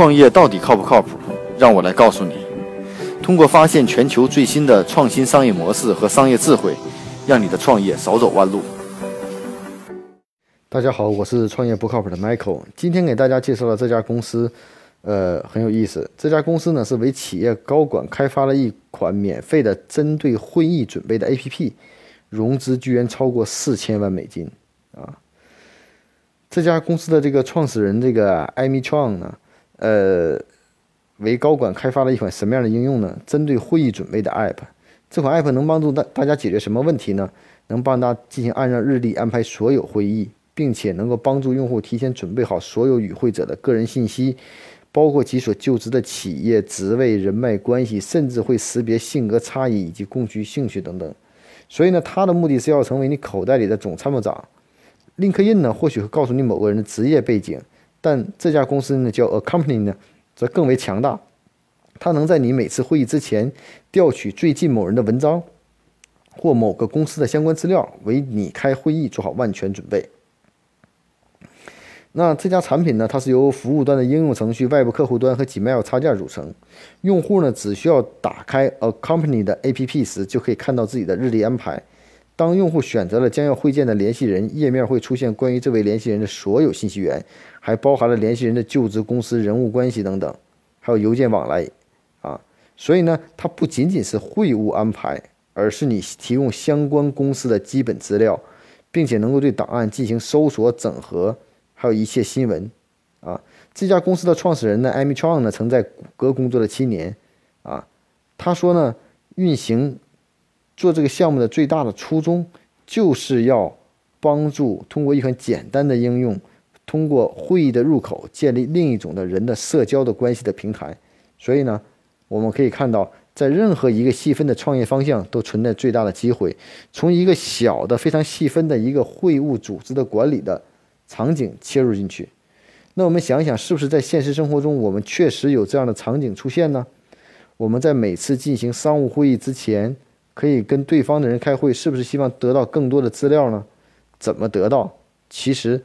创业到底靠不靠谱？让我来告诉你。通过发现全球最新的创新商业模式和商业智慧，让你的创业少走弯路。大家好，我是创业不靠谱的 Michael。今天给大家介绍的这家公司，呃，很有意思。这家公司呢是为企业高管开发了一款免费的针对会议准备的 APP，融资居然超过四千万美金啊！这家公司的这个创始人这个艾米·创呢，呃。为高管开发了一款什么样的应用呢？针对会议准备的 App，这款 App 能帮助大大家解决什么问题呢？能帮大家进行按照日历安排所有会议，并且能够帮助用户提前准备好所有与会者的个人信息，包括其所就职的企业、职位、人脉关系，甚至会识别性格差异以及共居兴趣等等。所以呢，它的目的是要成为你口袋里的总参谋长。LinkedIn 呢，或许会告诉你某个人的职业背景，但这家公司呢，叫 Accompany 呢。则更为强大，它能在你每次会议之前调取最近某人的文章或某个公司的相关资料，为你开会议做好万全准备。那这家产品呢？它是由服务端的应用程序、外部客户端和 Gmail 插件组成。用户呢，只需要打开 Accompany 的 APP 时，就可以看到自己的日历安排。当用户选择了将要会见的联系人，页面会出现关于这位联系人的所有信息源，还包含了联系人的就职公司、人物关系等等，还有邮件往来，啊，所以呢，它不仅仅是会务安排，而是你提供相关公司的基本资料，并且能够对档案进行搜索、整合，还有一切新闻，啊，这家公司的创始人呢，艾米·创呢，曾在谷歌工作了七年，啊，他说呢，运行。做这个项目的最大的初衷，就是要帮助通过一款简单的应用，通过会议的入口建立另一种的人的社交的关系的平台。所以呢，我们可以看到，在任何一个细分的创业方向都存在最大的机会。从一个小的非常细分的一个会务组织的管理的场景切入进去，那我们想想，是不是在现实生活中我们确实有这样的场景出现呢？我们在每次进行商务会议之前。可以跟对方的人开会，是不是希望得到更多的资料呢？怎么得到？其实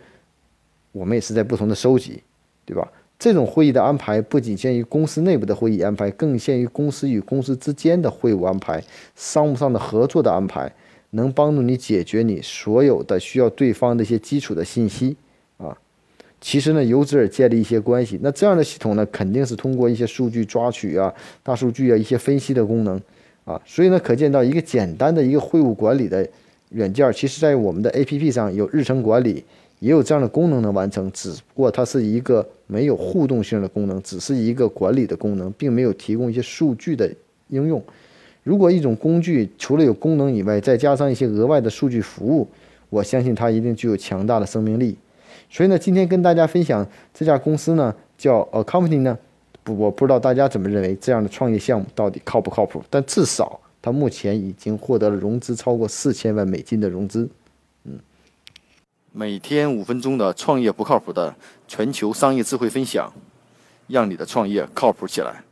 我们也是在不同的收集，对吧？这种会议的安排不仅限于公司内部的会议安排，更限于公司与公司之间的会务安排、商务上的合作的安排，能帮助你解决你所有的需要对方的一些基础的信息啊。其实呢，由此而建立一些关系。那这样的系统呢，肯定是通过一些数据抓取啊、大数据啊、一些分析的功能。啊，所以呢，可见到一个简单的一个会务管理的软件，其实在我们的 APP 上有日程管理，也有这样的功能能完成。只不过它是一个没有互动性的功能，只是一个管理的功能，并没有提供一些数据的应用。如果一种工具除了有功能以外，再加上一些额外的数据服务，我相信它一定具有强大的生命力。所以呢，今天跟大家分享这家公司呢，叫 Accompany 呢。不，我不知道大家怎么认为这样的创业项目到底靠不靠谱？但至少他目前已经获得了融资超过四千万美金的融资。嗯，每天五分钟的创业不靠谱的全球商业智慧分享，让你的创业靠谱起来。